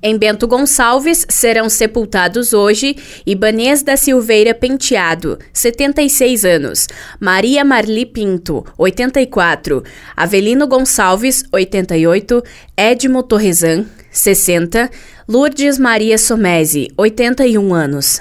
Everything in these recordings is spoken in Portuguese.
Em Bento Gonçalves serão sepultados hoje Ibanês da Silveira Penteado, 76 anos, Maria Marli Pinto, 84, Avelino Gonçalves, 88, Edmo Torresan, 60, Lourdes Maria Somese, 81 anos.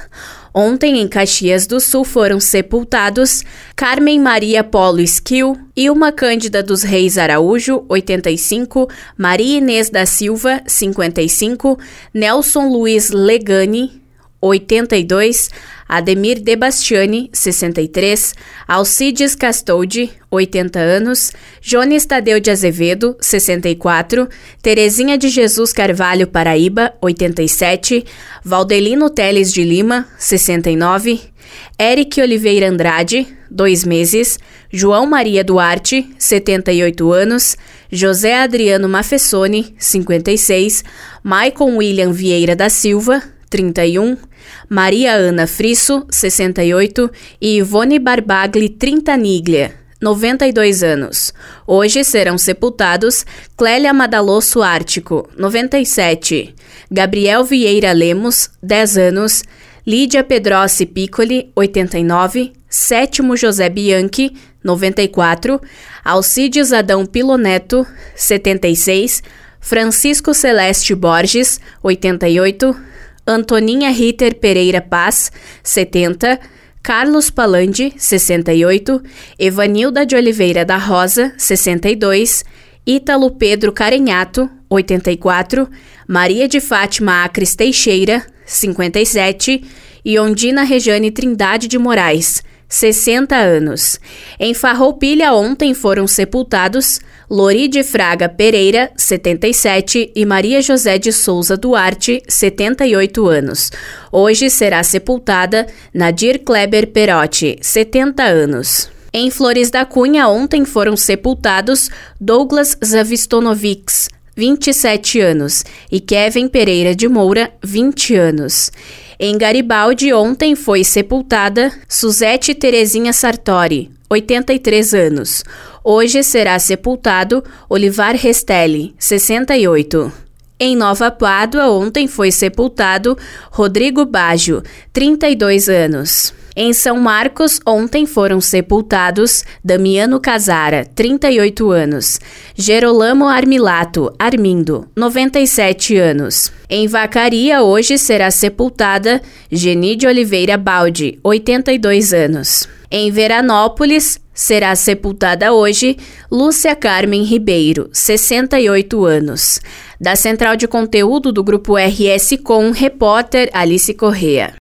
Ontem, em Caxias do Sul, foram sepultados Carmen Maria Polo Esquil, Ilma Cândida dos Reis Araújo, 85, Maria Inês da Silva, 55, Nelson Luiz Legani, 82, Ademir De Bastiani, 63, Alcides Castoldi, 80 anos, Jones Tadeu de Azevedo, 64, Terezinha de Jesus Carvalho Paraíba, 87, Valdelino Teles de Lima, 69, Eric Oliveira Andrade, 2 meses, João Maria Duarte, 78 anos, José Adriano Mafessoni, 56, Maicon William Vieira da Silva, 31, Maria Ana Frisso, 68 e Ivone Barbagli Trintaniglia, 92 anos. Hoje serão sepultados Clélia Madalosso Ártico, 97, Gabriel Vieira Lemos, 10 anos, Lídia Pedrossi Piccoli, 89, Sétimo José Bianchi, 94, Alcides Adão Piloneto, 76, Francisco Celeste Borges, 88, Antoninha Ritter Pereira Paz, 70, Carlos Palandi, 68, Evanilda de Oliveira da Rosa, 62, Ítalo Pedro Carenhato, 84, Maria de Fátima Acres Teixeira, 57 e Ondina Rejane Trindade de Moraes, 60 anos. Em Farroupilha ontem foram sepultados Lori de Fraga Pereira, 77 e Maria José de Souza Duarte, 78 anos. Hoje será sepultada Nadir Kleber Perotti, 70 anos. Em Flores da Cunha ontem foram sepultados Douglas Zavistonovics, 27 anos, e Kevin Pereira de Moura, 20 anos. Em Garibaldi, ontem foi sepultada Suzete Terezinha Sartori, 83 anos. Hoje será sepultado Olivar Restelli, 68. Em Nova Pádua, ontem foi sepultado Rodrigo Baggio, 32 anos. Em São Marcos, ontem foram sepultados Damiano Casara, 38 anos, Gerolamo Armilato, Armindo, 97 anos. Em Vacaria, hoje será sepultada Geni de Oliveira Baldi, 82 anos. Em Veranópolis, será sepultada hoje Lúcia Carmen Ribeiro, 68 anos. Da central de conteúdo do grupo RS Com, repórter Alice Correa.